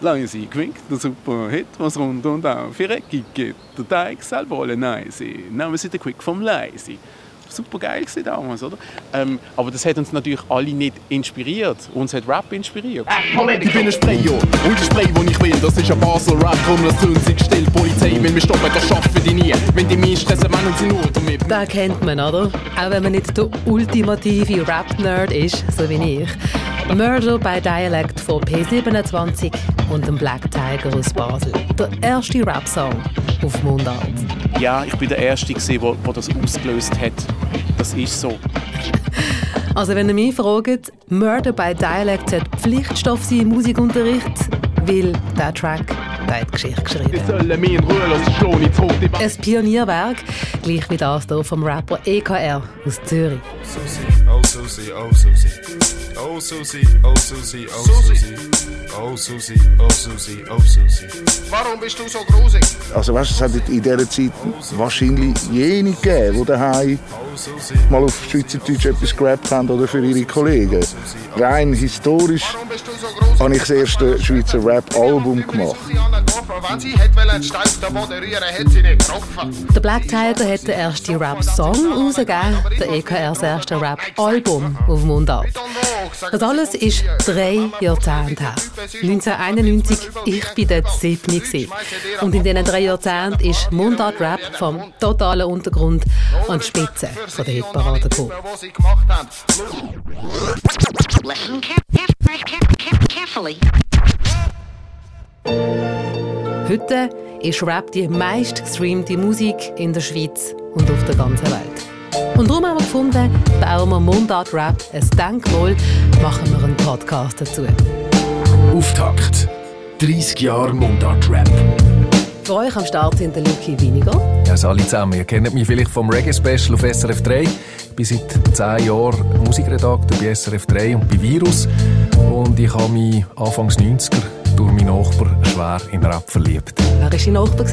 Lange sie gewinkt, der super Hit, was rund und auf ihre Ecke geht. Der Teig selber alle nice. Nehmen Sie den Quick vom Leise super geil damals, oder? Ähm, aber das hat uns natürlich alle nicht inspiriert. Uns hat Rap inspiriert. Moment, ich bin ein Sprayer und ich spray, wo ich will. Das ist ein Basel Rap, komm, lass uns sich still. Polizei will mich stoppen, das schaffen die nie. Wenn die mich stressen, meinen sie nur damit. Den kennt man, oder? Auch wenn man nicht der ultimative Rap-Nerd ist, so wie ich. Murder by Dialect von P27 und dem Black Tiger aus Basel. Der erste Rap-Song auf Mundart. Ja, ich bin der Erste, der das ausgelöst hat. Das ist so. Also wenn ihr mich fragt, Murder by Dialect hat Pflichtstoff sein im Musikunterricht, weil der Track der hat Geschichte geschrieben. Ein Pionierwerk, gleich wie das hier vom Rapper EKR aus Zürich. Oh Susi, oh Susi, oh Susi, oh Susi, oh Susi, oh Susi, oh Susi, oh Susi. Warum bist du so grusig? Also weißt, es hat in dieser Zeit wahrscheinlich jene gegeben, die daheim mal auf Schweizerdeutsch etwas gerappt haben oder für ihre Kollegen. Rein historisch habe ich das erste Schweizer Rap-Album gemacht. Der Black Tiger hat den ersten Rap-Song rausgegeben, der EKRs erste Rap-Album auf Mundart. Das alles ist drei Jahrzehnte her. 1991, ich war dort sieben. Und in diesen drei Jahrzehnten ist Mundart-Rap vom totalen Untergrund an die Spitze von der Hitparade gekommen. Listen carefully. Heute ist Rap die meistgestreamte Musik in der Schweiz und auf der ganzen Welt. Und darum haben wir gefunden, bauen wir Mundart Rap ein Denkmal, machen wir einen Podcast dazu. Auftakt. 30 Jahre Mundart Rap. Für euch am Start sind der Luki Winiger. Ja, alle zusammen. Ihr kennt mich vielleicht vom Reggae Special auf SRF 3. Ich bin seit 10 Jahren Musikredakteur bei SRF 3 und bei Virus. Und ich habe mich Anfangs 90er durch meinen Nachbar schwer in Rap verliebt. Wer war dein Nachbar?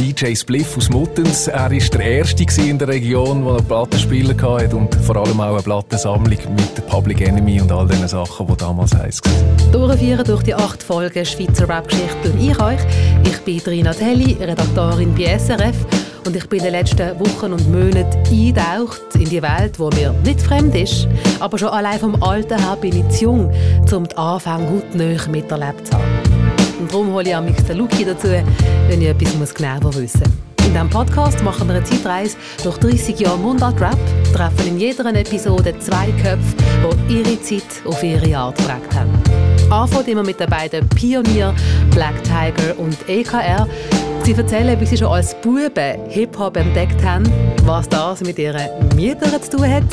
DJ Spliff aus Muttens. Er war der Erste in der Region, der einen Plattenspieler hatte und vor allem auch eine Plattensammlung mit Public Enemy und all diesen Sachen, die damals heiß waren. Durchführen durch die acht Folgen Schweizer Rap-Geschichte bin ich euch. Ich bin Trina Telli, Redaktorin bei SRF und ich bin in den letzten Wochen und Monaten eingetaucht in die Welt, die mir nicht fremd ist. Aber schon allein vom Alter her bin ich zu jung, um die Anfänge hautnah miterlebt zu haben. Und darum hole ich mich den Luki dazu, wenn ich etwas genauer wissen muss. In diesem Podcast machen wir eine Zeitreise durch 30 Jahre Mundart-Rap, treffen in jeder Episode zwei Köpfe, die ihre Zeit auf ihre Art geprägt haben. Anfangen immer mit den beiden Pionier Black Tiger und EKR. Sie erzählen, wie sie schon als Buben Hip-Hop entdeckt haben, was das mit ihren Müttern zu tun hat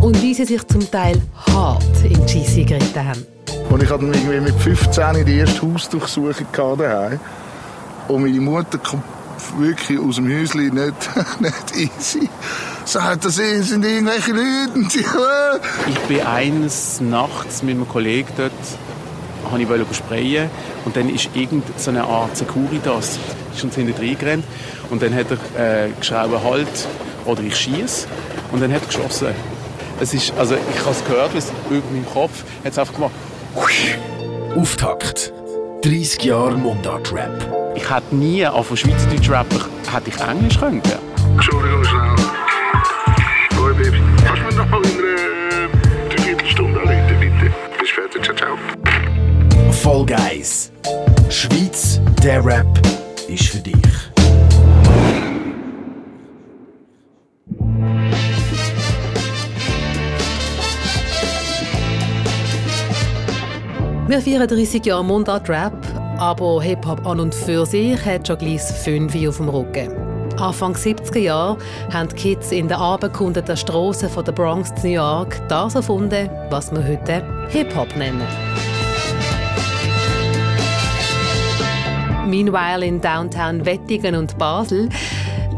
und wie sie sich zum Teil hart in die Scheisse geritten haben. Und ich hatte irgendwie mit 15 die erste Hausdurchsuchung daheim. Und meine Mutter kommt wirklich aus dem Häuschen nicht, nicht easy. Sagt, das sind irgendwelche Leute. ich bin eines Nachts mit einem Kollegen dort habe ich sprayen und dann ist irgendeine Art Securitas ist hinten reingerannt und dann hat er äh, geschrieben, halt oder ich schieße und dann hat er geschossen. Es ist, also ich habe es gehört, es über meinem Kopf hat es einfach gemacht. Auftakt. 30 Jahre Mundart-Rap. Ich hätte nie, auch von Schweizerdeutsch-Rapper, hätte ich Englisch können. Entschuldigung schnell. Hoi Baby. Kannst du mir noch mal in einer äh, Dreiviertelstunde anrufen, bitte? Bis später. Ciao, ciao. Folge 1. Schweiz, der Rap ist für dich. Wir feiern 30 Jahre Mundart Rap, aber Hip-Hop an und für sich hat schon gleich fünf auf dem Rücken. Anfang 70er Jahre haben die Kids in den abendkundeten Strassen von der Bronx New York das erfunden, was wir heute Hip-Hop nennen. Meanwhile in Downtown Wettingen und Basel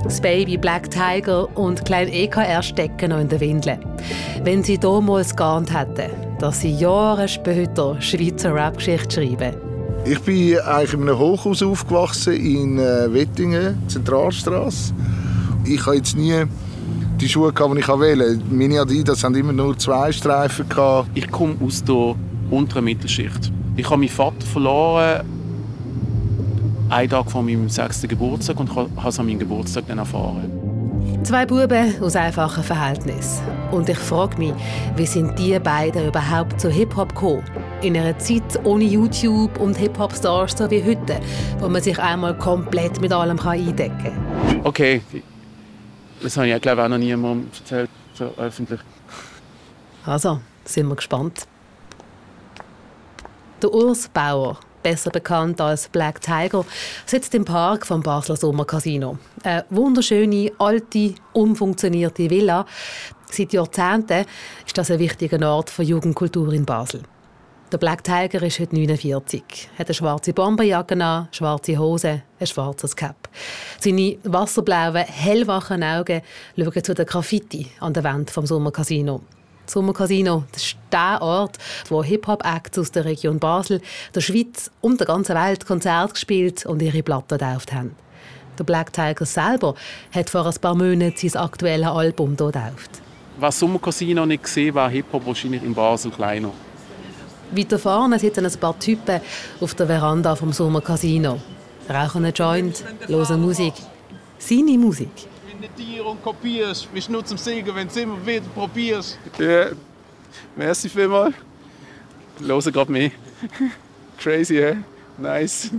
das Baby Black Tiger und Klein EKR stecken noch in der Windel. Wenn sie damals geahnt hätten, dass sie Jahre später Schweizer Rap-Geschichte schreiben. Ich bin eigentlich in einem Hochhaus aufgewachsen in äh, Wettingen, Zentralstraße. Ich habe jetzt nie die Schuhe, die ich wählen Meine Adidas haben immer nur zwei Streifen. Ich komme aus der unteren Mittelschicht. Ich habe meinen Vater verloren, einen Tag vor meinem sechsten Geburtstag und habe es an meinem Geburtstag dann erfahren. Zwei Buben aus einfachen Verhältnissen. Und ich frage mich, wie sind die beiden überhaupt zu Hip-Hop gekommen? In einer Zeit ohne YouTube und Hip-Hop-Stars so wie heute, wo man sich einmal komplett mit allem eindecken kann. Okay, das habe ich glaube ich auch noch niemandem erzählt, so öffentlich. Also, sind wir gespannt. Der Urs Bauer besser bekannt als Black Tiger, sitzt im Park vom Basler Sommercasino. Eine wunderschöne, alte, umfunktionierte Villa. Seit Jahrzehnten ist das ein wichtiger Ort für Jugendkultur in Basel. Der Black Tiger ist heute 49, hat eine schwarze Bomberjacke an, schwarze Hose, ein schwarzes Cap. Seine wasserblauen, hellwachen Augen schauen zu den Graffiti an der Wand vom Sommercasino. Sommercasino, das ist der Ort, wo Hip-Hop-Acts aus der Region Basel, der Schweiz und der ganzen Welt Konzerte gespielt und ihre Platten getauft haben. Der Black Tiger selber hat vor ein paar Monaten sein aktuelles Album hier getauft. Was Sommercasino nicht gesehen war Hip-Hop wahrscheinlich in Basel kleiner. Weiter vorne sitzen ein paar Typen auf der Veranda vom Sommercasino. Rauchen einen Joint, hören Musik. Seine Musik dir und kopierst. Wir nur zum Segen, wenn du es immer wieder probierst. Ja, merci vielmals. Hören gerade mehr. Crazy, hä? Nice.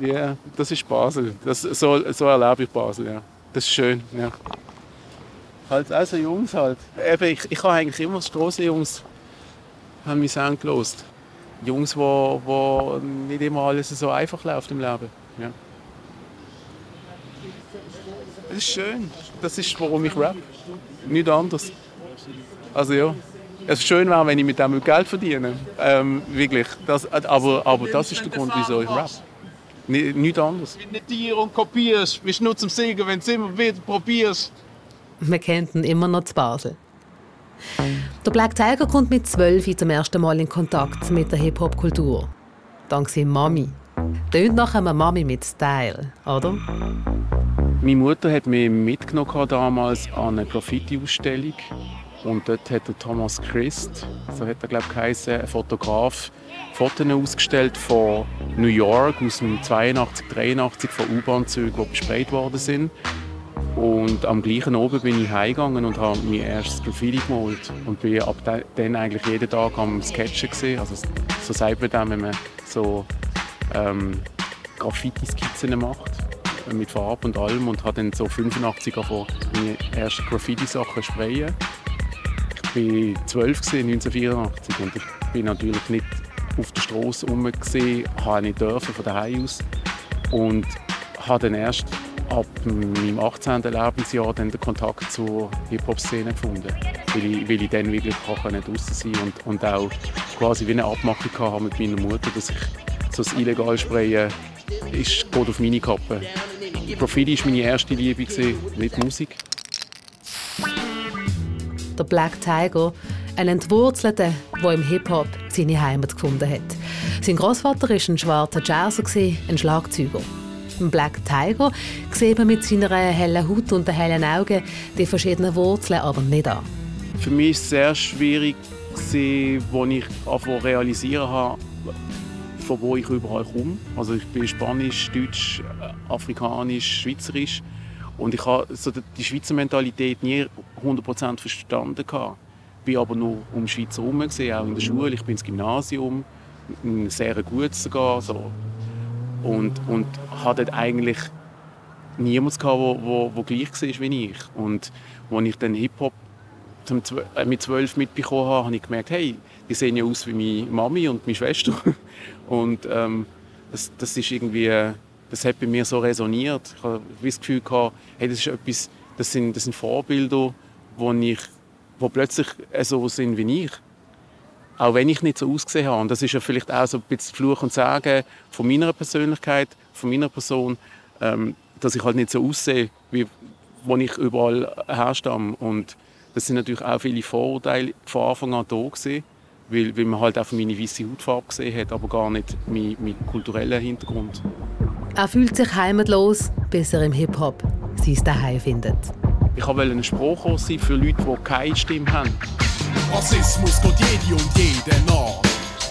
Ja, yeah, das ist Basel. Das, so, so erlebe ich Basel, ja. Das ist schön, ja. Halt, also Jungs halt. Eben, ich, ich habe eigentlich immer Strassenjungs haben mich Sound gelost. Jungs, wo, wo nicht immer alles so einfach läuft im Leben. Ja. Das ist schön. Das ist, warum ich rap. Nicht anders. Also ja. Es ist schön wäre, wenn ich mit dem Geld verdiene. Ähm, wirklich. Das, aber, aber das ist der Grund, wieso ich rap. Nicht, nicht anders. Wenn du dir und kopierst, bist nur zum Segen, wenn du es immer wieder probierst. Wir kennen ihn immer noch zu Basel. Der Black Tiger kommt mit zwölf zum ersten Mal in Kontakt mit der Hip-Hop-Kultur. Dank seiner Mami. Tönt nach einer Mami mit Style, oder? Meine Mutter hat mich mitgenommen damals an eine Graffiti-Ausstellung. Und dort hat der Thomas Christ, so hat er glaube ich geheißen, ein Fotograf, Fotos ausgestellt von New York aus dem 82, 83 von U-Bahn-Zügen, die besprayt worden sind. Und am gleichen Abend bin ich heimgegangen und habe mein erstes Graffiti gemalt. Und bin ab dann eigentlich jeden Tag am Sketchen gesehen. Also so sagt man dann, wenn man so ähm, Graffiti-Skizzen macht mit Farbe und allem und habe dann so 85 angefangen, meine ersten Graffiti-Sachen sprayen. Ich war 12 1984 und ich bin natürlich nicht auf der Straße herum gesehen, habe nicht dürfen von daheim aus und habe dann erst ab meinem 18. Lebensjahr dann den Kontakt zur Hip-Hop-Szene gefunden, weil ich, weil ich dann wirklich draußen sein und, und auch quasi wie eine Abmachung hatte mit meiner Mutter, dass ich so das illegal Sprayen ist, geht auf meine Kappe. Graffiti war meine erste Liebe, nicht Musik. Der Black Tiger, ein Entwurzelter, der im Hip-Hop seine Heimat gefunden hat. Sein Großvater war ein schwarzer Jazzer, ein Schlagzeuger. Im Black Tiger sieht man mit seiner hellen Haut und den hellen Augen die verschiedenen Wurzeln aber nicht an. Für mich war es sehr schwierig, als ich realisieren habe, von wo ich überall komme. Also ich bin Spanisch, Deutsch, Afrikanisch, Schweizerisch. Und ich habe so die Schweizer Mentalität nie 100% verstanden. Ich bin aber nur um die Schweiz herum, auch in der Schule. Ich bin ins Gymnasium, sehr gutes sogar. So. Und, und hatte dort eigentlich niemanden, der wo, wo gleich war wie ich. Und als ich dann Hip-Hop äh, mit zwölf mitbekommen habe, habe ich gemerkt, hey, die sehen ja aus wie meine Mami und meine Schwester. Und ähm, das, das ist irgendwie, das hat bei mir so resoniert. Ich habe das Gefühl gehabt, hey, das ist etwas, das sind, das sind Vorbilder, wo ich, wo plötzlich so sind wie ich. Auch wenn ich nicht so ausgesehen habe. Und das ist ja vielleicht auch so ein bisschen Fluch und Sagen von meiner Persönlichkeit, von meiner Person, ähm, dass ich halt nicht so aussehe, wie wo ich überall herstamme. Und das sind natürlich auch viele Vorurteile von Anfang an da gewesen weil, weil man halt einfach meine weiße Hautfarbe gesehen hat, aber gar nicht meinen, meinen kulturellen Hintergrund. Er fühlt sich heimatlos, bis er im Hip-Hop sein Daheim findet. Ich wollte ein Sprachkurs sein für Leute, die keine Stimme haben. Rassismus geht jede und jeden nach.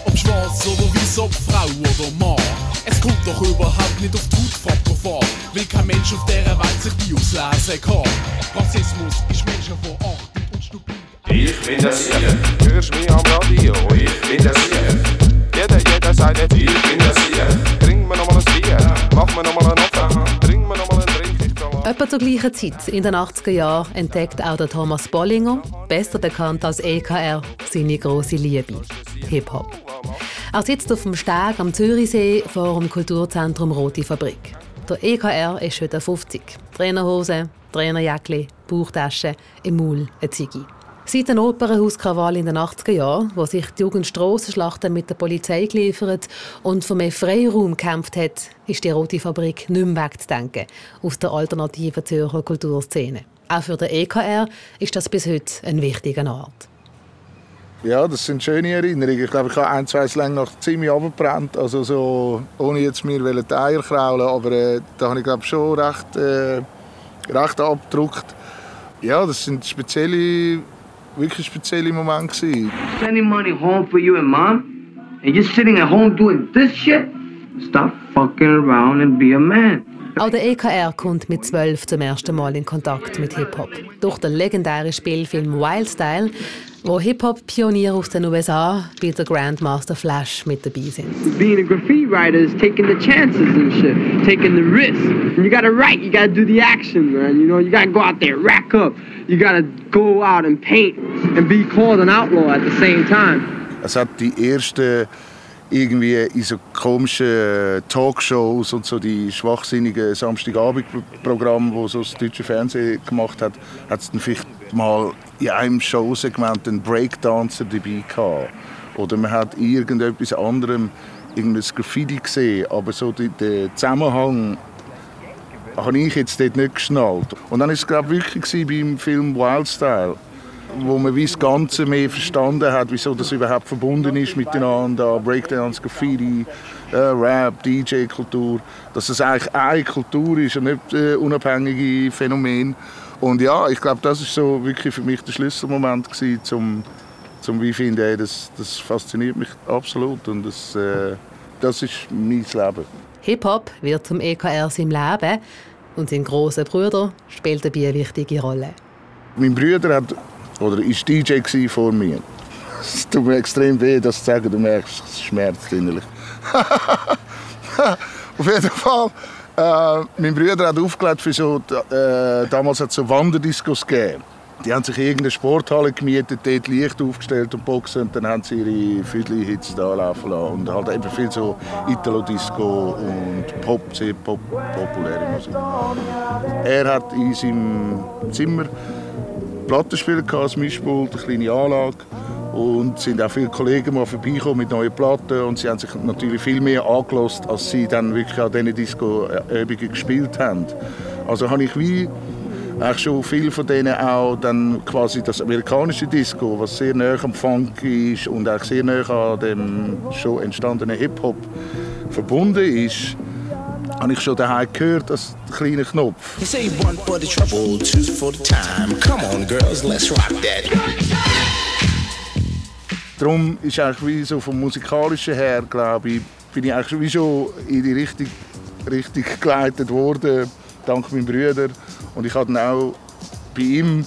Ob schwarz oder weiß, ob Frau oder Mann. Es kommt doch überhaupt nicht auf die Hautfarbe drauf an, weil kein Mensch auf dieser Welt sich die auslesen kann. Rassismus ist Menschenverachtung und stupid. Ich bin das hier. Hörst mich am Radio? Ich bin das hier. Jeder, jeder sagt jetzt, ich bin das hier. Trink mir nochmal ein Bier, mach mir nochmal einen Opfer, trink mir nochmal einen Drink. Etwa zur gleichen Zeit, in den 80er Jahren, entdeckt auch der Thomas Bollinger, besser bekannt als EKR, seine große Liebe, Hip-Hop. Er sitzt auf dem Steg am Zürichsee vor dem Kulturzentrum Rote Fabrik. Der EKR ist heute 50. Trainerhose, Trainerjacke, Bauchtasche, im Maul ein Ziggy. Seit den Opernhauskrawall in den 80er Jahren, wo sich die Jugend Strassenschlachten mit der Polizei geliefert und für mehr Freiraum gekämpft hat, ist die Rote Fabrik nicht mehr wegzudenken aus der alternativen Zürcher Kulturszene. Auch für den EKR ist das bis heute ein wichtiger Ort. Ja, das sind schöne Erinnerungen. Ich glaube, ich habe ein, zwei Slänge noch ziemlich abgebrannt. Also so, ohne jetzt mir die Eier kraulen, aber äh, da habe ich glaube schon recht, äh, recht abgedruckt. Ja, das sind spezielle wirklich spezielle Moment gewesen. Sending money home for you and mom, and you're sitting at home doing this shit? Stop fucking around and be a man. Auch der EKR kommt mit zwölf zum ersten Mal in Kontakt mit Hip-Hop. Durch den legendären Spielfilm Wild Style, wo Hip-Hop-Pioniere aus den USA wie der Grandmaster Flash mit dabei sind. Being a graffiti writer is taking the chances and shit, taking the risks. And you gotta write, you gotta do the action, man. You know, you gotta go out there, rack up. You gotta go out and paint and be called an outlaw at the same time. Es hat die erste irgendwie in so komischen Talkshows und so die schwachsinnigen Samstagabendprogramme, wo so das deutsche Fernsehen gemacht hat, hat es dann vielleicht mal in einem Showsegment einen Breakdancer dabei gehabt. Oder man hat irgendetwas anderem irgendein Graffiti gesehen, aber so der Zusammenhang habe ich jetzt dort nicht geschnallt. Und dann war es glaube wirklich beim Film Wild Style wo man wie das Ganze mehr verstanden hat, wieso das überhaupt verbunden ist miteinander, Breakdance, Graffiti, äh, Rap, DJ-Kultur, dass es eigentlich eine Kultur ist und nicht äh, unabhängige Phänomen. Und ja, ich glaube, das ist so wirklich für mich der Schlüsselmoment gewesen, zum, zum wie finde, das, das fasziniert mich absolut und das, äh, das ist mein Leben. Hip-Hop wird zum EKR im Leben und sein großer Bruder spielt dabei eine wichtige Rolle. Mein Bruder hat oder ist DJ vor mir. Es tut mir extrem weh, das zu sagen. Du merkst, es schmerzt innerlich. Auf jeden Fall. Äh, mein Bruder hat aufgelegt für so, äh, damals hat es so Wanderdiscos gegeben. Die haben sich in irgendeine Sporthalle gemietet, dort Licht aufgestellt und Boxen und dann haben sie ihre Füdli-Hits da laufen lassen. Und halt eben viel so Italo-Disco und Pop, sehr pop, populäre Musik. Er hat in seinem Zimmer Plattenspieler als Mischpult, eine kleine Anlage. Und es sind auch viele Kollegen mal vorbeigekommen mit neuen Platten und sie haben sich natürlich viel mehr angelost, als sie dann wirklich an diesen Disco-Übungen gespielt haben. Also habe ich wie eigentlich schon viel von denen auch dann quasi das amerikanische Disco, was sehr nah am Funk ist und auch sehr nah an dem schon entstandenen Hip-Hop verbunden ist, habe ich schon daheim gehört, das kleine Knopf. Darum ist eigentlich wie so vom musikalischen her, glaube ich, bin ich eigentlich wie schon in die Richtung, Richtung geleitet worden, dank meinem Brüder. Und ich hatte auch bei ihm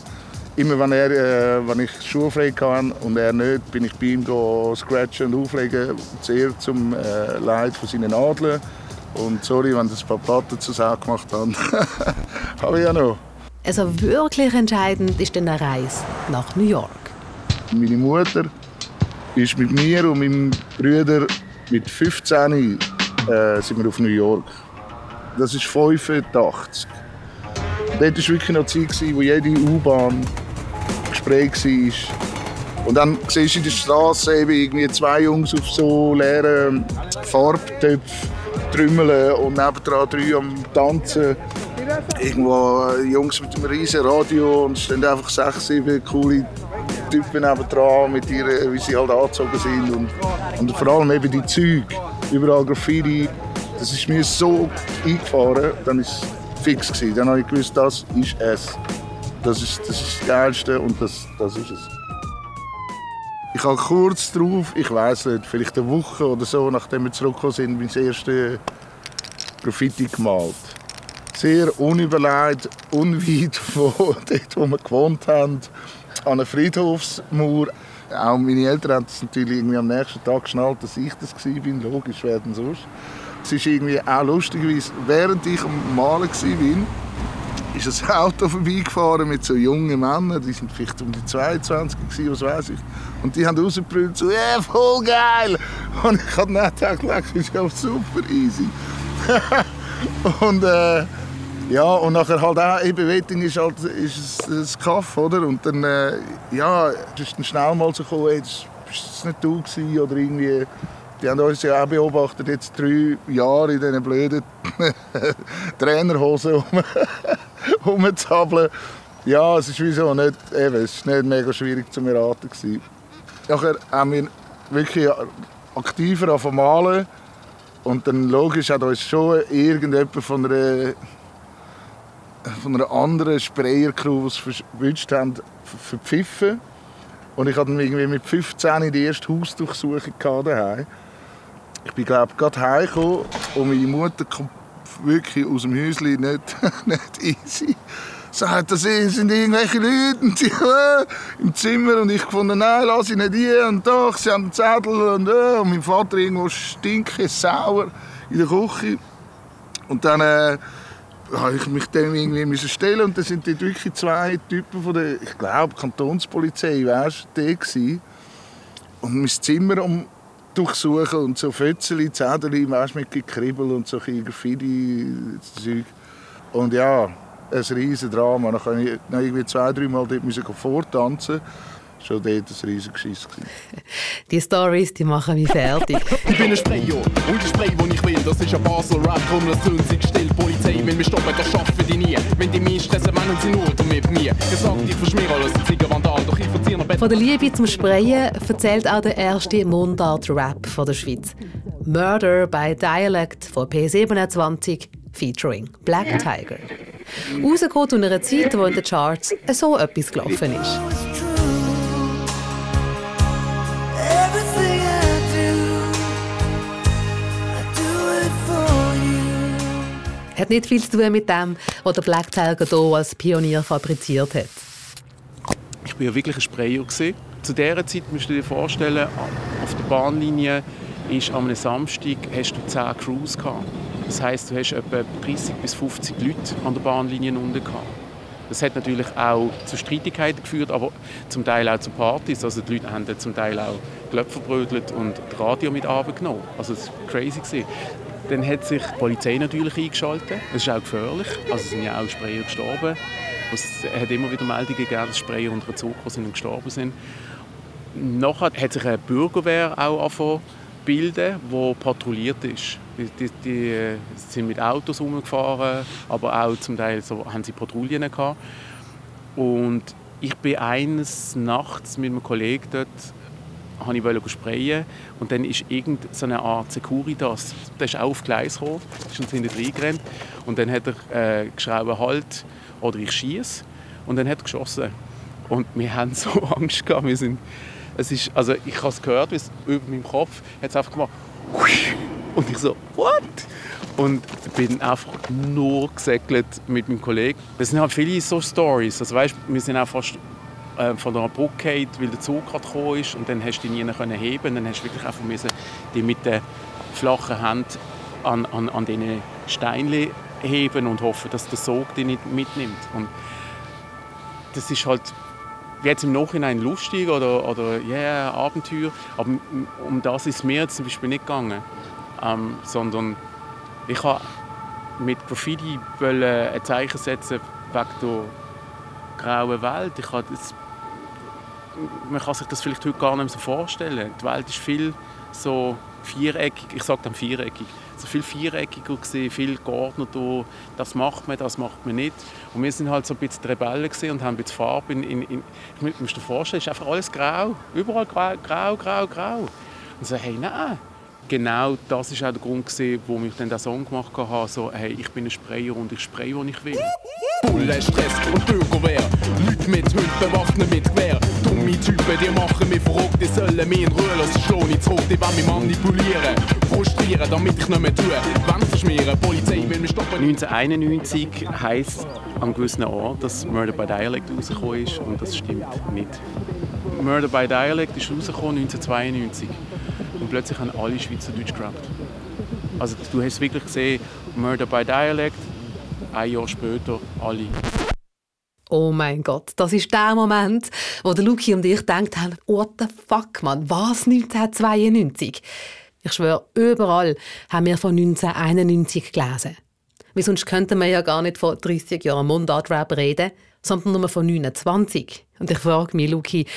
immer wenn, er, äh, wenn ich schulfrei hatte und er nicht, bin ich bei ihm scratchen und auflegen, sehr zum äh, Leid von seinen Nadeln. Und sorry, wenn das ein paar Platten zu Sau gemacht haben. Habe ich ja noch. Also wirklich entscheidend ist dann eine Reise nach New York. Meine Mutter ist mit mir und meinem Bruder mit 15 äh, sind wir auf New York. Das ist 85. Dort war wirklich noch Zeit, wo jede U-Bahn Gespräch war. Und dann siehst du in der Straße irgendwie zwei Jungs auf so leeren Farbtöpfen trümmeln und nebendran drei am Tanzen. Irgendwo äh, Jungs mit einem riesen Radio und es stehen einfach sechs, sieben coole Typen nebendran, mit ihren, wie sie halt angezogen sind. Und, und vor allem eben die Züge, überall Graffiti. Das ist mir so eingefahren, dann es fix. Gewesen. Dann habe ich gewusst, das ist es. Das ist das, ist das Geilste und das, das ist es. ich habe kurz darauf, ich weiß nicht, vielleicht eine Woche oder so, nachdem wir zurückgekommen sind, mein erstes Graffiti gemalt. Sehr unüberlegt, unweit von dort, wo wir gewohnt haben, an einer Friedhofsmauer. Auch meine Eltern haben es natürlich irgendwie am nächsten Tag geschnallt, dass ich das war. Logisch, wer denn sonst. Es ist irgendwie auch lustig, während ich am Malen war, ist ein Auto vorbeigefahren mit so jungen Männern, die sind vielleicht um die 22 gewesen, was weiß ich. Und die haben rausgebrüllt so, ja, voll geil! Und ich habe dann gedacht, das ist ja super easy. und äh, ja, und nachher halt auch, eben Wetting ist halt ist ein Kaff, oder? Und dann, äh, ja, ist dann schnell mal so gekommen, jetzt bist es nicht du gewesen, oder irgendwie die haben uns ja auch beobachtet, jetzt drei Jahre in diesen blöden Trainerhosen rumzuhabeln. Ja, es ist wieso nicht, eben, es ist nicht mega schwierig zu erraten gewesen. Nachher haben wir wirklich aktiver malen und dann logisch hat uns schon irgendjemand von einer, von einer anderen Sprayer-Crew, die es verwünscht haben, verpfiffen. Und ich hatte irgendwie mit 15 die erste Hausdurchsuchung daheim. Ich bin glaube gerade heimgekommen und meine Mutter kommt wirklich aus dem Häuschen nicht, nicht easy. Sagt, das sind irgendwelche Leute im Zimmer und ich fand, nein, lass ich nicht hier und doch, sie haben einen Zettel und, äh, und mein Vater irgendwo stinke sauer in der Küche. Und dann äh, habe ich mich dem irgendwie müssen stellen und dann sind dort wirklich zwei Typen von der, ich glaube, Kantonspolizei, weißt du, die Und mein Zimmer um durchsuchen und so Fötzeli, Zedeli, weißt, mit Gekribbel und so Graffiti-Zeug. Und ja, ein riesen Drama. Dann konnte ich noch irgendwie zwei, drei Mal dort vortanzen schon dort ein riesiges Geschiss. Die Stories, die machen mich fertig. ich bin ein Sprayer und ich spray, wo ich will. Das ist ein Basel-Rap, komm, lass uns still. Polizei will mich stoppen, das schaffen die nie. Wenn die mich stressen, meinen sie nur mit mir. Gesagt, ich verschmiere alles, ein Ziegerwandal, doch ich verziehe noch Von der Liebe zum Sprayen erzählt auch der erste Mundart-Rap von der Schweiz. Murder by Dialect von P27 featuring Black Tiger. Rausgekommen in einer Zeit, wo in den Charts so etwas gelaufen ist. Hat nicht viel zu tun mit dem, was der Black Tiger hier als Pionier fabriziert hat. Ich war ja wirklich ein Sprayer. Zu dieser Zeit musst du dir vorstellen, auf der Bahnlinie ist am Samstag hast du 10 Crews gehabt. Das heisst, du hast etwa 30 bis 50 Leute an der Bahnlinie unten gehabt. Das hat natürlich auch zu Streitigkeiten geführt, aber zum Teil auch zu Partys. Also die Leute haben zum Teil auch Glöpfe verbrödelt und das Radio mit abgenommen. Also es war crazy. Dann hat sich die Polizei natürlich eingeschaltet. Das ist auch gefährlich. Also es sind ja auch Sprayer gestorben. Es hat immer wieder Meldungen gegeben, dass Sprayer unter Zug sind und gestorben sind. Nachher hat sich eine Bürgerwehr auch angefangen bilden, die patrouilliert ist. Die, die, die, äh, sind mit Autos umgefahren, aber auch zum Teil so, haben sie Patrouillen gehabt. Und ich bin eines Nachts mit einem Kollegen dort habe ich sprayen und dann ist irgend so eine Art Securitas, der ist auf Gleis gekommen, ist uns hinten reingerannt und dann hat er äh, geschrieben, halt, oder ich schieße und dann hat er geschossen. Und wir haben so Angst gehabt, wir sind, es ist, also ich habe es gehört, wie es über meinem Kopf hat es einfach gemacht und ich so, what? Und bin einfach nur gesegelt mit meinem Kollegen. Das sind halt viele so Stories. Also weißt, wir sind auch fast äh, von einer Brücke gefallen, weil der Zug gerade gekommen ist und dann hast du die nie heben dann hast du wirklich einfach müssen, die mit der flachen Hand an, an, an diesen Steinen heben und hoffen, dass der Sog die nicht mitnimmt. Und das ist halt jetzt im Nachhinein lustig oder, oder yeah, Abenteuer, aber um das ist mir zum Beispiel nicht gegangen, ähm, sondern ich habe mit Graffiti ein Zeichen setzen wegen der grauen Welt. Ich habe das man kann sich das vielleicht heute gar nicht mehr so vorstellen. Die Welt ist viel so viereckig, ich sage dann viereckig, so viel viereckiger gesehen, viel geordneter, das macht man, das macht man nicht. Und wir sind halt so ein bisschen Rebellen und haben ein bisschen Farbe in, in, in ich muss dir vorstellen, es ist einfach alles grau, überall grau, grau, grau, grau. Und so, hey, nein, genau das ist auch der Grund wo ich dann den Song gemacht habe, so, hey, ich bin ein Sprayer und ich spraye, wo ich will. Bullen, Stress und Bürgerwehr. Leute mit Hund bewaffnet mit Gewehr. Typen, die machen mich verrückt, die sollen mich in Ruhe lassen. Schlagen nicht zurück, die wollen mich manipulieren. Frustrieren, damit ich nicht mehr tue. Wand verschmieren, Polizei will mich stoppen. 1991 heisst an gewissen Ort, dass Murder by Dialect rausgekommen ist und das stimmt nicht. Murder by Dialect ist rausgekommen 1992 und plötzlich haben alle Schweizerdeutsch gerappt. Also du hast wirklich gesehen, Murder by Dialect, ein Jahr später alle. Oh mein Gott, das ist der Moment, wo der Luki und ich gedacht haben, what the fuck, man, was 1992? Ich schwöre, überall haben wir von 1991 gelesen. Weil sonst könnten wir ja gar nicht von 30 Jahren Mundartrap reden, sondern nur von 29. Und ich frage mich, Luki,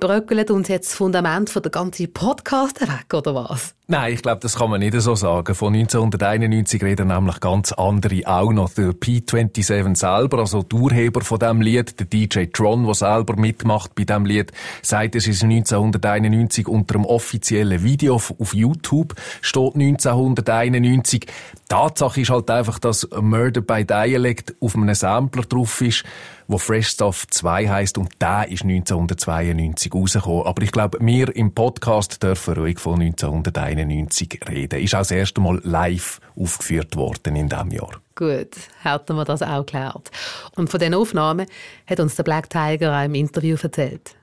bröckelt uns jetzt das Fundament von der ganzen Podcast weg, oder was? Nein, ich glaube, das kann man nicht so sagen. Von 1991 reden nämlich ganz andere auch noch. Der P27 selber, also der Urheber von dem Lied, der DJ Tron, der selber mitmacht bei dem Lied, sagt, es ist 1991 unter dem offiziellen Video auf YouTube, steht 1991. Tatsache ist halt einfach, dass Murder by Dialect auf einem Sampler drauf ist, wo Fresh Stuff 2 heisst und der ist 1992 rausgekommen. Aber ich glaube, wir im Podcast dürfen ruhig von 1991 reden. Ist auch das erste Mal live aufgeführt worden in diesem Jahr. Gut, hätten wir das auch geklärt. Und von diesen Aufnahmen hat uns der Black Tiger auch im Interview erzählt.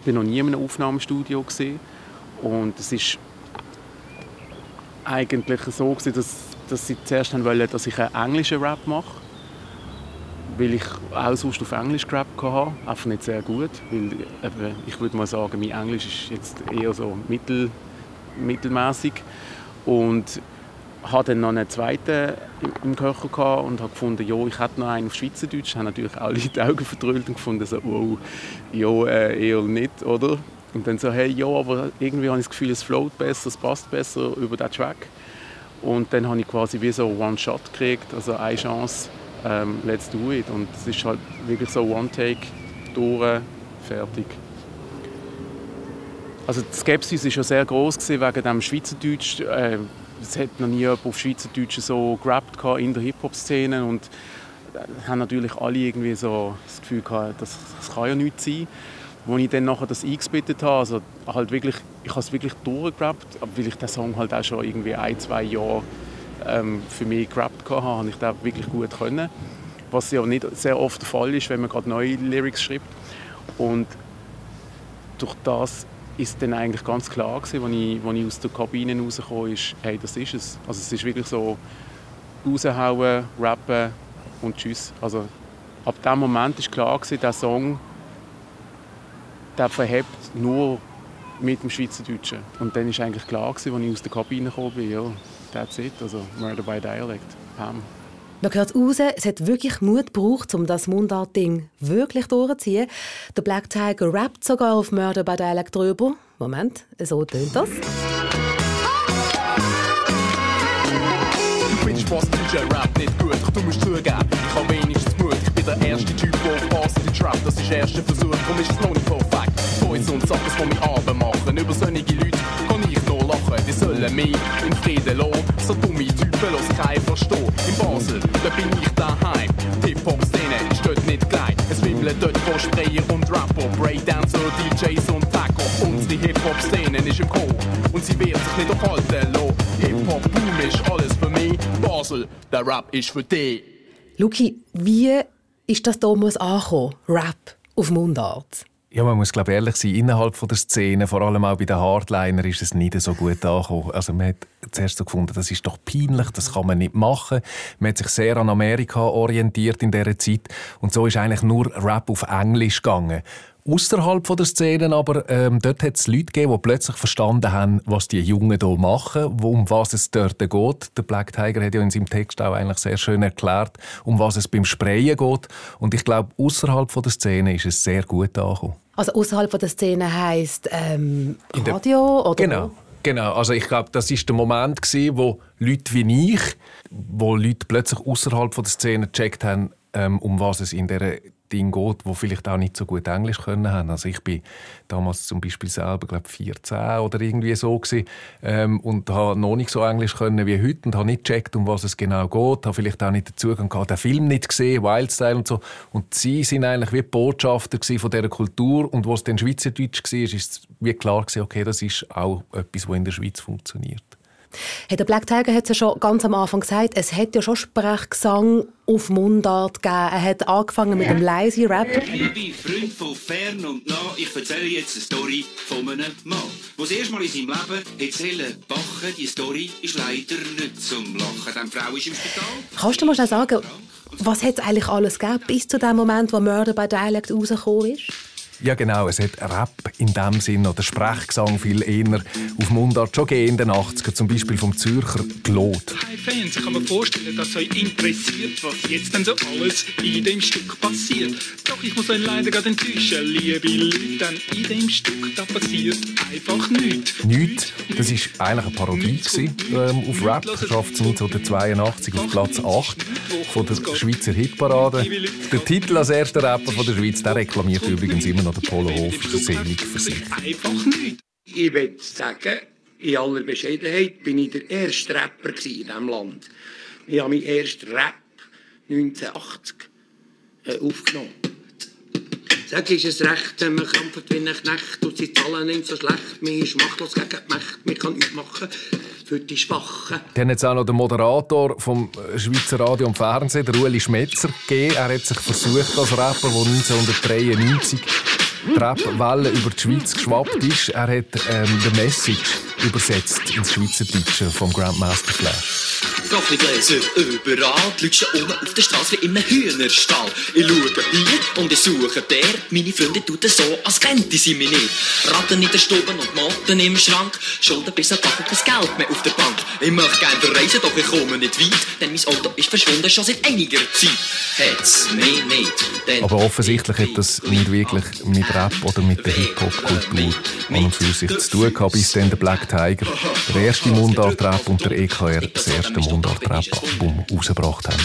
Ich war noch nie in einem Aufnahmestudio gesehen und es ist eigentlich so gewesen, dass, dass sie zuerst wollen, dass ich einen englischen Rap mache weil ich auch sonst auf Englisch gerappt hatte, einfach nicht sehr gut, weil eben, ich würde mal sagen, mein Englisch ist jetzt eher so mittel, mittelmäßig und hatte dann noch einen zweiten im Köcher und habe gefunden, ja, ich hätte noch einen auf Schweizerdeutsch. Haben natürlich alle die Augen verdrüllt und gefunden, so, wow, ja, äh, eher nicht, oder? Und dann so, hey, ja, aber irgendwie habe ich das Gefühl, es float besser, es passt besser über den Track. Und dann habe ich quasi wie so One-Shot gekriegt, also eine Chance, ähm, let's do it. Und es ist halt wirklich so One-Take, durch, fertig. Also die Skepsis war schon sehr groß wegen dem Schweizerdeutsch. Äh, es hat noch nie jemand auf Schweizerdeutsch so gerappt in der Hip-Hop-Szene und äh, haben natürlich alle irgendwie so das Gefühl gehabt, das, das kann ja nichts sein. Als ich dann nachher das eingebettet habe, also halt wirklich, ich habe es wirklich durchgerappt, weil ich den Song halt auch schon irgendwie ein, zwei Jahre ähm, für mich gerappt hatte, habe ich das wirklich gut können. Was ja nicht sehr oft der Fall ist, wenn man gerade neue Lyrics schreibt. Und durch das ist dann eigentlich ganz klar gewesen, als ich, als ich aus der Kabine rauskam, ist, hey, das ist es. Also es ist wirklich so raushauen, rappen und tschüss. Also ab dem Moment ist klar gewesen, der Song, der verhebt nur mit dem Schweizerdeutschen. Und dann ist eigentlich klar gewesen, als ich aus der Kabine gekommen bin, ja, that's it, also Murder by Dialect, Pam. Man hört raus, es hat wirklich Mut gebraucht, um das Mundart-Ding wirklich durchzuziehen. Der Black Tiger rappt sogar auf Murder by Dialect drüber. Moment, so tönt das. Du findest Spaß, DJ Rap nicht gut, du musst zugeben, ich habe wenigstens Mut. Ich bin der erste Typ, der auf Basis Trap, das ist der erste Versuch, darum ist es noch nicht perfekt. Boys und Sachen, die mich Abend machen, über solche Leute die sollen mich in Frieden lassen. So dumme Typen lass keinen verstehen. In Basel, da bin ich daheim. Hip-Hop-Szene ist dort nicht klein. Es wimmeln dort von Sprayer und Rapper, Breakdancer, DJs und Tacker. Unsere Hip-Hop-Szene ist im Chor und sie wird sich nicht aufhalten lassen. Hip-Hop-Boom ist alles für mich. Basel, der Rap ist für dich. Luki, wie ist das damals angekommen, Rap auf Mundart? Ja, man muss glaube ehrlich sein, innerhalb von der Szene, vor allem auch bei den Hardliner, ist es nicht so gut angekommen. Also man hat zuerst so gefunden, das ist doch peinlich, das kann man nicht machen. Man hat sich sehr an Amerika orientiert in dieser Zeit und so ist eigentlich nur Rap auf Englisch gegangen. Außerhalb der Szenen aber, ähm, dort hat es Leute gegeben, die plötzlich verstanden haben, was die Jungen hier machen, um was es dort geht. Der Black Tiger hat ja in seinem Text auch eigentlich sehr schön erklärt, um was es beim Sprayen geht. Und ich glaube, außerhalb der Szene ist es sehr gut angekommen. Also außerhalb der Szene heisst ähm, Radio oder? Genau. Genau, also ich glaube, das ist der Moment gewesen, wo Leute wie ich, wo Leute plötzlich außerhalb der Szene gecheckt haben, ähm, um was es in der Ding geht, wo vielleicht auch nicht so gut Englisch können haben. Also ich bin damals zum Beispiel selber, glaube 14 oder irgendwie so gewesen, ähm, und habe noch nicht so Englisch können wie heute und habe nicht gecheckt, um was es genau geht, habe vielleicht auch nicht den Zugang gehabt, den Film nicht gesehen, Wildstyle und so. Und sie sind eigentlich wie Botschafter von dieser Kultur und was dann Schweizerdeutsch war, ist es wie klar gewesen, okay, das ist auch etwas, was in der Schweiz funktioniert. Hey, der Black Tiger hat es ja schon ganz am Anfang gesagt, es hat ja schon Sprechgesang auf Mundart gegeben. Er hat angefangen mit dem leise Rap. Liebe Freunde von fern und nah, ich erzähle jetzt eine Story von einem Mann, der das erste Mal in seinem Leben hat bachen. Die Story ist leider nicht zum Lachen. Die Frau ist im Spital. Kannst du mal sagen, was hat es eigentlich alles gegeben, bis zu dem Moment, wo Murder by Dialect rausgekommen ist? Ja, genau. Es hat Rap in dem Sinn oder Sprechgesang viel eher auf Mundart schon in den 80er, zum Beispiel vom Zürcher Glot. Hi Fans, ich kann mir vorstellen, dass euch interessiert, was jetzt denn so alles in dem Stück passiert. Doch ich muss euch leider gerade enttäuschen, liebe Leute, denn in dem Stück da passiert einfach nichts. Nichts? Das war eigentlich eine Parodie gewesen, ähm, auf Rap. Schafft es 1982 auf Platz 8 von der Schweizer Hitparade. Der Titel als erster Rapper von der Schweiz, der reklamiert übrigens immer noch noch der Polo Hofer selig für sich. Ich würde sagen, in aller Bescheidenheit bin ich der erste Rapper in diesem Land. Ich habe meinen ersten Rap 1980 äh, aufgenommen. Sag, ist es recht, man kämpft wie ein Knecht und sie zahlen nicht so schlecht. Man ist machtlos gegen die Macht, man kann nichts machen für die Schwachen. Dann hat es auch noch den Moderator vom Schweizer Radio und Fernsehen, der Ueli Schmetzer, gegeben. Er hat sich versucht als Rapper, der 1993 die Rap-Welle über die Schweiz geschwappt ist. Er hat ähm, die Message übersetzt ins Schweizerdeutsche vom Grandmaster Flash. Kaffeegläser überall, die Leute stehen oben auf der Straße wie in einem Hühnerstall. Ich schaue hier und ich suche der. Meine Freunde tun so, als kennt sie mich nicht. Ratten in der Stube und Motten im Schrank. Schulden bis ein Tag und kein Geld mehr auf der Bank. Ich möchte gerne verreisen, doch ich komme nicht weit. Denn mein Auto ist verschwunden schon seit einiger Zeit. Hat's mich nicht. Aber offensichtlich hat das nicht wirklich mit Rap oder mit der Hip-Hop-Kultur an und für sich zu tun gehabt, bis dann der Black Tiger, der erste Mundart-Rap und der EKR das erste Mundart-Rap-Album rausgebracht haben.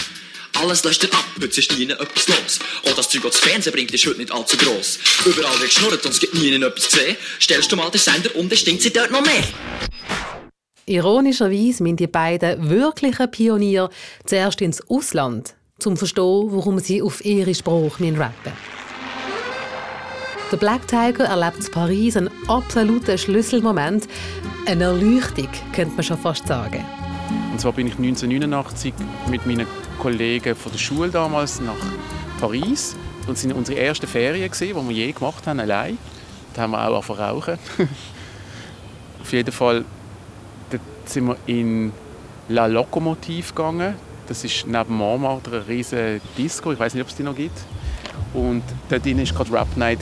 Alles löscht ab, heute ist nie etwas los. Auch das Zeug, das Fernsehen bringt, ist heute nicht allzu gross. Überall wird geschnurrt und es gibt nie etwas zu sehen. Stellst du mal den Sender um, dann stinkt sie dort noch mehr. Ironischerweise müssen die beiden wirklichen Pioniere zuerst ins Ausland, um zu verstehen, warum sie auf ihre Sprache rappen müssen. Der Black Tiger erlebt in Paris einen absoluten Schlüsselmoment, eine Erleuchtung, könnte man schon fast sagen. Und zwar bin ich 1989 mit meinen Kollegen von der Schule damals nach Paris und sind unsere ersten Ferien die wir je gemacht haben, allein. Da haben wir auch rauchen. Auf jeden Fall sind wir in La Locomotive gegangen. Das ist neben Montmartre eine riesige Disco. Ich weiß nicht, ob es die noch gibt. Und dort war gerade Rap Night,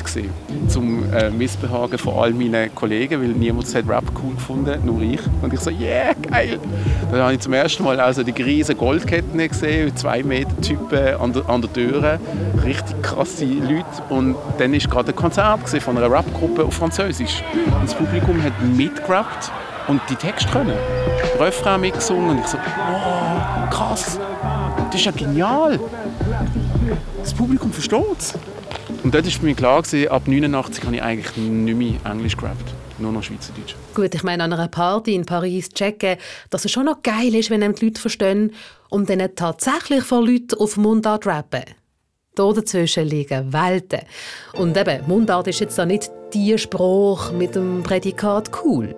zum äh, Missbehagen von all meinen Kollegen, weil niemand hat Rap cool gefunden, nur ich. Und ich so, yeah, geil! Dann habe ich zum ersten Mal also die riesen Goldketten gesehen, zwei Meter Typen an der, an der Tür, richtig krasse Leute. Und dann war gerade ein Konzert von einer Rapgruppe auf Französisch. Und das Publikum hat mitgerappt und die Texte können. Refrain mitgesungen und ich so, wow, krass, das ist ja genial das Publikum versteht es. Und dort war für mich klar, gewesen, ab 89 habe ich eigentlich nicht mehr Englisch gerappt. Nur noch Schweizerdeutsch. Gut, ich meine, an einer Party in Paris checken, dass es schon noch geil ist, wenn die Leute verstehen und dann tatsächlich von Leuten auf Mundart rappen. Da dazwischen liegen Welten. Und eben, Mundart ist jetzt da nicht die Sprache mit dem Prädikat cool.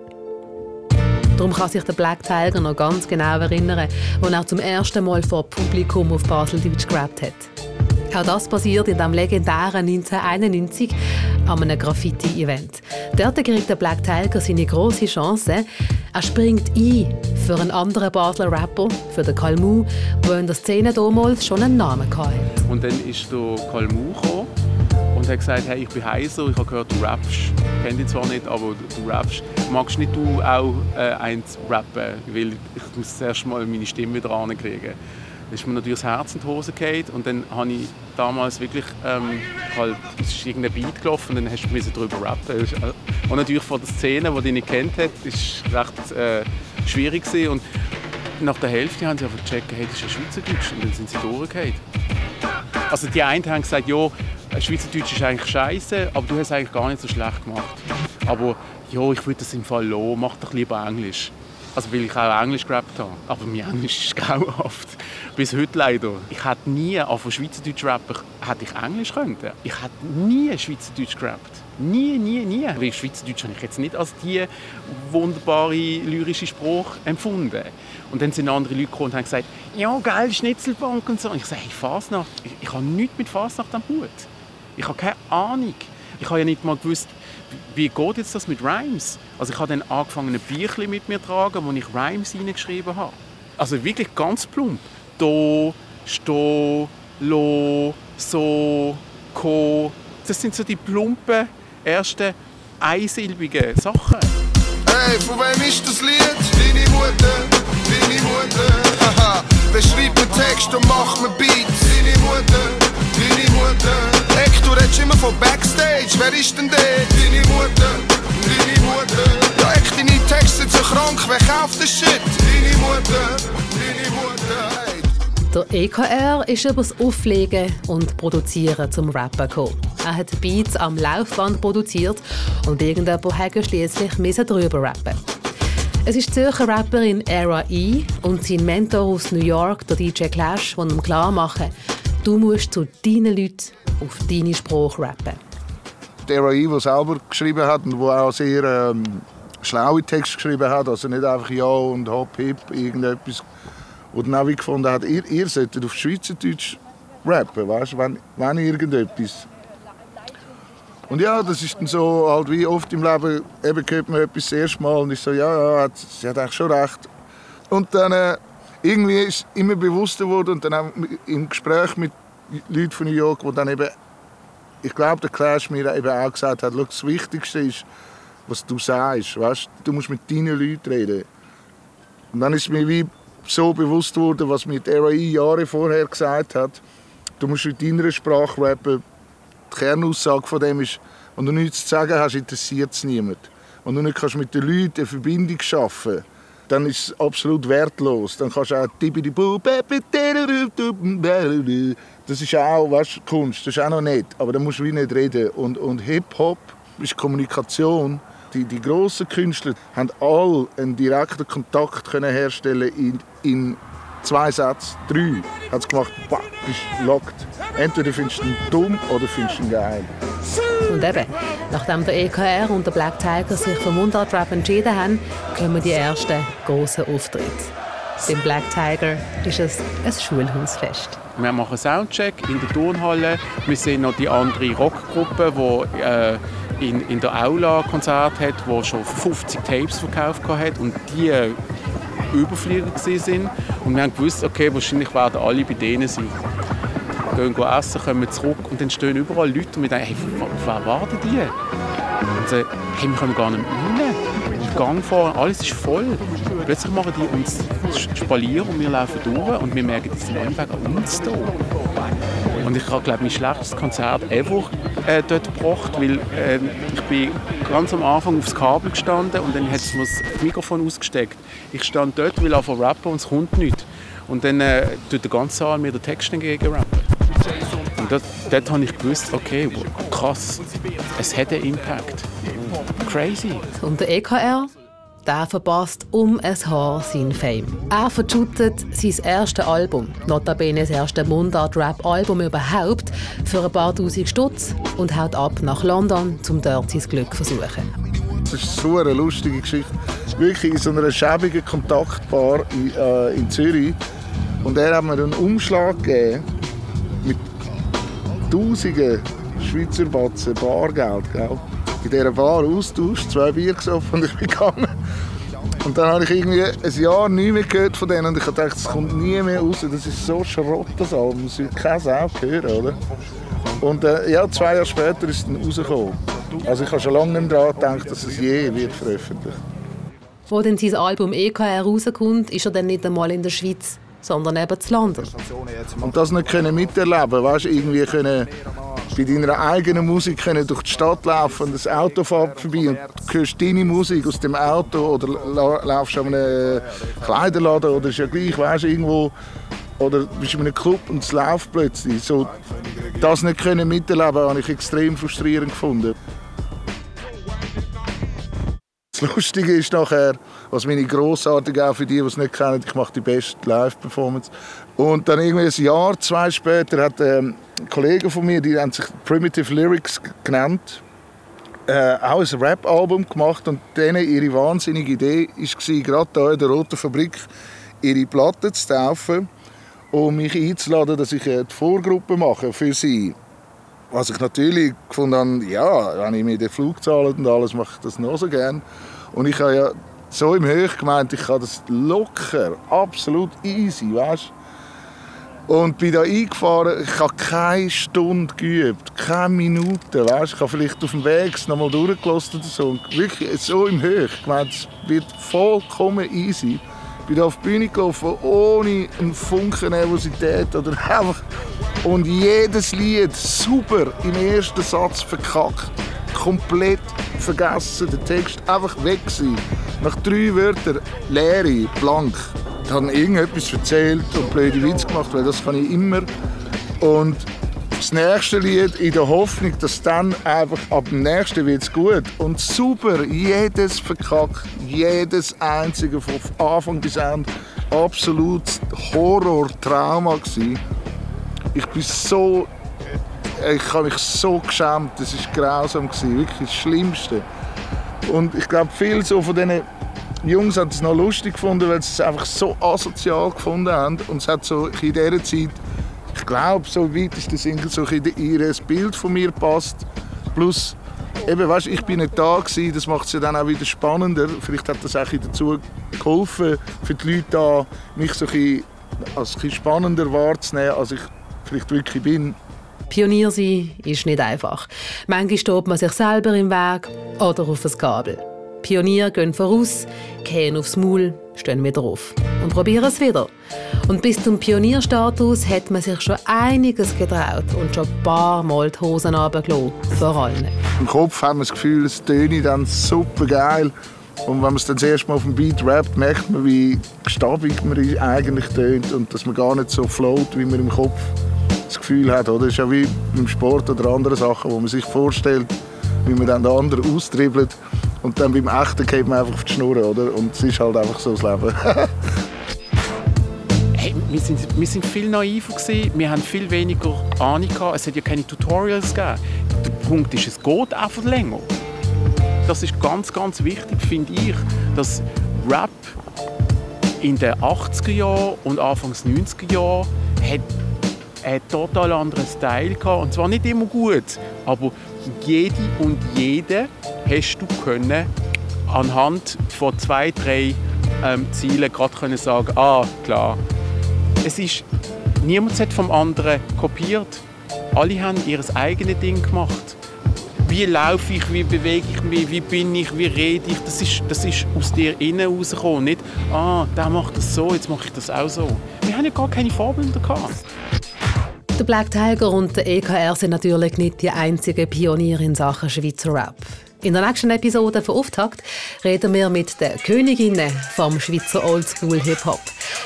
Darum kann sich der Black Tiger noch ganz genau erinnern, als er zum ersten Mal vor Publikum auf Baseldeutsch gerappt hat. Auch das passiert in dem legendären 1991 an einem Graffiti-Event. Dort kriegt der Black Tiger seine große Chance. Er springt ein für einen anderen Basler Rapper, für den Kalmu, der in der Szene damals schon einen Namen hatte. Und dann ist der Kalmu und hat gesagt, hey, ich bin heiser, ich habe gehört, du rappst. Ich kenne dich zwar nicht, aber du rappst. Magst nicht du auch äh, eins rappen? Weil ich muss zuerst mal meine Stimme wieder kriegen ist mir natürlich das Herz in die Hose gefallen und dann habe ich damals wirklich ähm, halt, es ist irgendein Beat gelaufen und dann hast du darüber rappen. Äh, und natürlich von der Szene, die dich nicht kennt hat, ist recht äh, schwierig gewesen. und nach der Hälfte haben sie einfach gecheckt, hey, das ist ja Schweizerdeutsch und dann sind sie durchgefallen. Also die einen haben gesagt, ja, Schweizerdeutsch ist eigentlich scheiße, aber du hast es eigentlich gar nicht so schlecht gemacht. Aber ja, ich würde das im Fall lassen, mach doch lieber Englisch. Also weil ich auch Englisch gerappt habe. Aber mein Englisch ist grauenhaft. Bis heute leider. Ich hätte nie, auch von Schweizerdeutsch Rapper, hätte ich Englisch können. Ich hätte nie Schweizerdeutsch gerappt. Nie, nie, nie. Weil Schweizerdeutsch habe ich jetzt nicht als die wunderbare lyrische Spruch empfunden. Und dann sind andere Leute gekommen und haben gesagt, ja, geil, Schnitzelbank und so. Und ich sage, hey, Fasnacht, ich, ich habe nichts mit Fasnacht am Hut. Ich habe keine Ahnung. Ich habe ja nicht mal gewusst, wie geht jetzt das mit Rhymes? Also ich habe dann angefangen, ein Büchlein mit mir zu tragen, wo ich Rhymes hineingeschrieben habe. Also wirklich ganz plump. Do, Sto, Lo, So, Ko. Das sind so die plumpen, ersten einsilbigen Sachen. Hey, von wem ist das Lied? Deine Mutter, deine Mutter. Haha, wer schreibt mir Text und macht mir Beats? Deine Mutter, deine Mutter. Eck, du redest immer von Backstage, wer ist denn der? Deine Mutter, deine Mutter. Ja, Eck, deine Texte sind so krank, wer kauft das Shit? Deine Mutter, deine Mutter. Der EKR ist über das Auflegen und Produzieren zum Rappen gekommen. Er hat Beats am Laufband produziert und irgendjemand musste schliesslich darüber rappen. Es ist die Zürcher Rapperin Era E und sein Mentor aus New York, der DJ Clash, die ihm klar machen, du musst zu deinen Leuten auf deine Sprache rappen. Der Era E, der selber geschrieben hat und der auch sehr ähm, schlaue Texte geschrieben hat, also nicht einfach Ja und Hop, Hip, irgendetwas und dann ich gefunden, hat, ihr, ihr solltet auf Schweizerdeutsch rappen, weißt, wenn, wenn irgendetwas. Und ja, das ist dann so, halt wie oft im Leben, eben hört man etwas das erste Mal und ich so, ja, ja, sie hat eigentlich schon recht. Und dann äh, irgendwie ist immer bewusster geworden und dann auch im Gespräch mit Leuten von New York, wo dann eben, ich glaube, der Clash mir eben auch gesagt hat, das Wichtigste ist, was du sagst, weißt, du musst mit deinen Leuten reden. Und dann ist mir wie so bewusst geworden, was mir die RAI Jahre vorher gesagt hat. Du musst in deiner Sprache rappen. Die Kernaussage von dem ist, wenn du nichts zu sagen hast, interessiert es niemand. Wenn du nicht kannst mit den Leuten eine Verbindung schaffen dann ist es absolut wertlos. Dann kannst du auch das ist auch weißt, Kunst, das ist auch noch nett, aber da musst du wie nicht reden. Und, und Hip-Hop ist Kommunikation die, die grossen Künstler haben alle einen direkten Kontakt können herstellen in, in zwei Sätzen, drei, hat es gemacht, bist locked. Entweder findest du ihn dumm oder findest du ihn geil. Und eben, nachdem der EKR und der Black Tiger sich für Mundart Rap entschieden haben, kommen die ersten grossen Auftritte. Beim Black Tiger ist es ein Schulhausfest. Wir machen Soundcheck in der Turnhalle. Wir sehen noch die andere Rockgruppe, die äh, in, in der Aula Konzert hat, wo schon 50 Tapes verkauft hat und die äh, Überflieger sind. Und wir haben gewusst, okay, wahrscheinlich werden alle bei denen sein. Wir gehen essen, kommen zurück und dann stehen überall Leute und wir denken, hey, wer warten die? Und sagen, hey, wir können gar nicht mehr rein. Gang fahren, alles ist voll. Plötzlich machen die uns Spalier und wir laufen durch und wir merken, die sind alle wegen uns da. Und ich habe, glaube mein schlechtestes Konzert ever äh, dort gebracht, weil äh, ich bin ganz am Anfang aufs Kabel gestanden und dann hat es mir das Mikrofon ausgesteckt. Ich stand dort, will einfach rappen und es kommt nichts. Und dann äh, tut der ganze Saal mir den Text entgegen rappen. Und dort, habe ich gewusst, okay, krass, es hat einen Impact. Crazy. Und der EKR? der verpasst um ein Haar sein Fame. Er verschüttet sein erstes Album, notabene das erste Mundart-Rap-Album überhaupt, für ein paar tausend Stutz und haut ab nach London, um dort sein Glück zu versuchen. Das ist so eine lustige Geschichte. Wirklich in so einer schäbigen Kontaktbar in, äh, in Zürich. Und er hat mir einen Umschlag gegeben Tausenden Schweizer Batzen Bargeld. Gell? in dieser Bar austauscht, zwei Bier gesoffen und ich bin gegangen. Und dann habe ich irgendwie ein Jahr nicht mehr gehört von denen und ich gedacht, es kommt nie mehr raus. Das ist so Schrott, das Album. Das wird keine Sau hören, oder? Und äh, ja, zwei Jahre später ist es dann rausgekommen. Also ich habe schon lange nicht daran gedacht, dass es je wird veröffentlicht. Wo dann sein Album EKR rauskommt, ist er dann nicht einmal in der Schweiz, sondern eben zu London. Und das nicht können miterleben, weißt, irgendwie können bei deiner eigenen Musik können durch die Stadt laufen das Auto fährt vorbei und du hörst deine Musik aus dem Auto oder laufst an einem Kleiderladen oder ist ja gleich, weißt, irgendwo oder bist in einem Club und es läuft plötzlich. So, das nicht können miterleben, habe ich extrem frustrierend gefunden. Das Lustige ist nachher, was meine grossartige auch für die, die es nicht kennen, ich mache die beste Live-Performance. Und dann irgendwie ein Jahr, zwei später hat ähm, ein Kollege von mir, die haben sich Primitive Lyrics genannt, äh, auch ein Rap-Album gemacht und denen ihre wahnsinnige Idee war, gerade hier in der Roten Fabrik ihre Platte zu taufen und mich einzuladen, dass ich die Vorgruppe mache für sie. Was ich natürlich gefunden habe, ja, wenn ich mir den Flug zahle und alles, mache ich das noch so gerne. Und ich habe ja so im Höch gemeint, ich kann das locker, absolut easy, weißt und bin da eingefahren, ich habe keine Stunde geübt, keine Minute, weißt? Ich habe vielleicht auf dem Weg noch mal durchgelassen oder so. Und wirklich so im Höch. Ich meine, es wird vollkommen easy. Ich bin auf die Bühne gelaufen, ohne einen Funken Nervosität oder einfach... Und jedes Lied super im ersten Satz verkackt. Komplett vergessen, der Text einfach weg sein. Nach drei Wörtern Leere, blank. Ich habe irgendetwas erzählt und blöde Witze gemacht, weil das kann ich immer. Und das nächste Lied in der Hoffnung, dass dann einfach ab dem nächsten wird es gut. Und super, jedes verkackt, jedes einzige von Anfang bis Ende absolut Horror-Trauma Ich bin so, ich habe mich so geschämt, das war grausam wirklich das Schlimmste. Und ich glaube, viel so von diesen die Jungs haben es noch lustig gefunden, weil sie es einfach so asozial gefunden haben. Und es hat so in dieser Zeit, ich glaube, so weit ist der Single so in ihr Bild von mir passt. Plus, eben, weißt, ich bin nicht da gewesen, das macht es ja dann auch wieder spannender. Vielleicht hat das auch dazu geholfen, für die Leute da, mich so ein als ein bisschen spannender wahrzunehmen, als ich vielleicht wirklich bin. Pionier sein ist nicht einfach. Manchmal steht man sich selber im Weg oder auf ein Kabel. Pionier gehen voraus, gehen aufs Maul, stehen wieder auf und probieren es wieder. Und bis zum Pionierstatus hat man sich schon einiges getraut und schon ein paar Mal die Hosen runtergelassen, vor allen. Im Kopf haben wir das Gefühl, es töne dann super geil. Und wenn man es dann das erste Mal auf dem Beat rappt, merkt man, wie gestabig man eigentlich tönt und dass man gar nicht so float, wie man im Kopf das Gefühl hat. Oder? Das ist ja wie beim Sport oder anderen Sachen, wo man sich vorstellt, wie man dann den anderen austribbelt. Und dann beim Echten geht man einfach auf die Schnur, oder? Und es ist halt einfach so das Leben. hey, wir, sind, wir sind viel naiver gewesen. wir haben viel weniger Ahnung gehabt. Es hat ja keine Tutorials gegeben. Der Punkt ist, es geht einfach länger. Das ist ganz, ganz wichtig, finde ich, dass Rap in den 80er Jahren und Anfangs 90er Jahren hat einen total anderen Style gehabt. Und zwar nicht immer gut, aber jede und jede hast du können anhand von zwei, drei ähm, Zielen gerade können sagen, ah, klar. Es ist, niemand hat vom anderen kopiert. Alle haben ihr eigenes Ding gemacht. Wie laufe ich, wie bewege ich mich, wie bin ich, wie rede ich, das ist, das ist aus dir innen rausgekommen. Nicht, ah, der macht das so, jetzt mache ich das auch so. Wir haben ja gar keine Vorbilder gehabt. Der Black Tiger und der EKR sind natürlich nicht die einzigen Pioniere in Sachen Schweizer Rap. In der nächsten Episode von Auftakt reden wir mit den Königinnen vom Schweizer Oldschool Hip-Hop,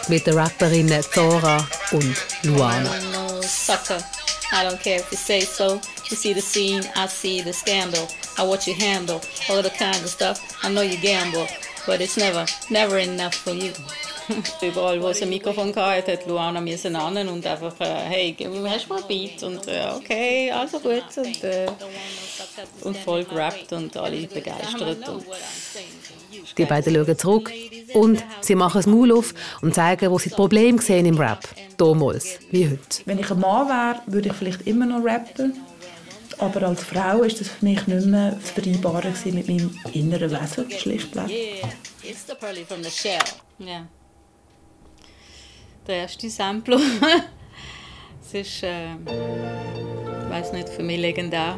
mit den Rapperinnen Zora und Luana. I don't care if you say so. You see the scene, I see the scandal. I watch you handle all the kind of stuff. I know you gamble, but it's never, never enough for you. Überall, wo es ein Mikrofon hatte, hat Luana müssen an und einfach, äh, hey, hast du mal ein Beat? Und äh, okay, also gut. Und, äh, und voll gerappt und alle begeistert. Und die beiden schauen zurück und sie machen das Maul auf und zeigen, wo sie das Problem sehen im Rap. Damals, wie heute. Wenn ich ein Mann wäre, würde ich vielleicht immer noch rappen. Aber als Frau ist das für mich nicht mehr vereinbar mit meinem inneren Wesen, schlichtweg. Yeah, it's the pearly from the shell. Yeah der erste Sampler. es ist, äh, ich weiß nicht, für mich legendär.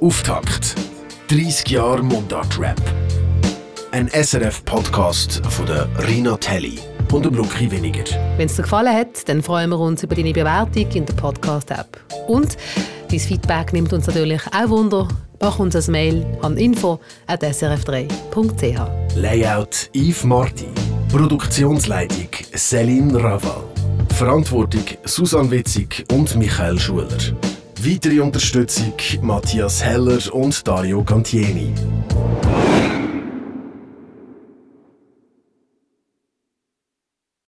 Auftakt. 30 Jahre Mundart-Rap. Ein SRF-Podcast von der Rina Telly und dem Luki Weniger. Wenn es dir gefallen hat, dann freuen wir uns über deine Bewertung in der Podcast-App. Und dein Feedback nimmt uns natürlich auch Wunder. Mach uns ein Mail an info.srf3.ch. Layout Yves Marti. Produktionsleitung Céline Raval. Verantwortung Susan Witzig und Michael Schuler. Weitere Unterstützung Matthias Heller und Dario Gantieni.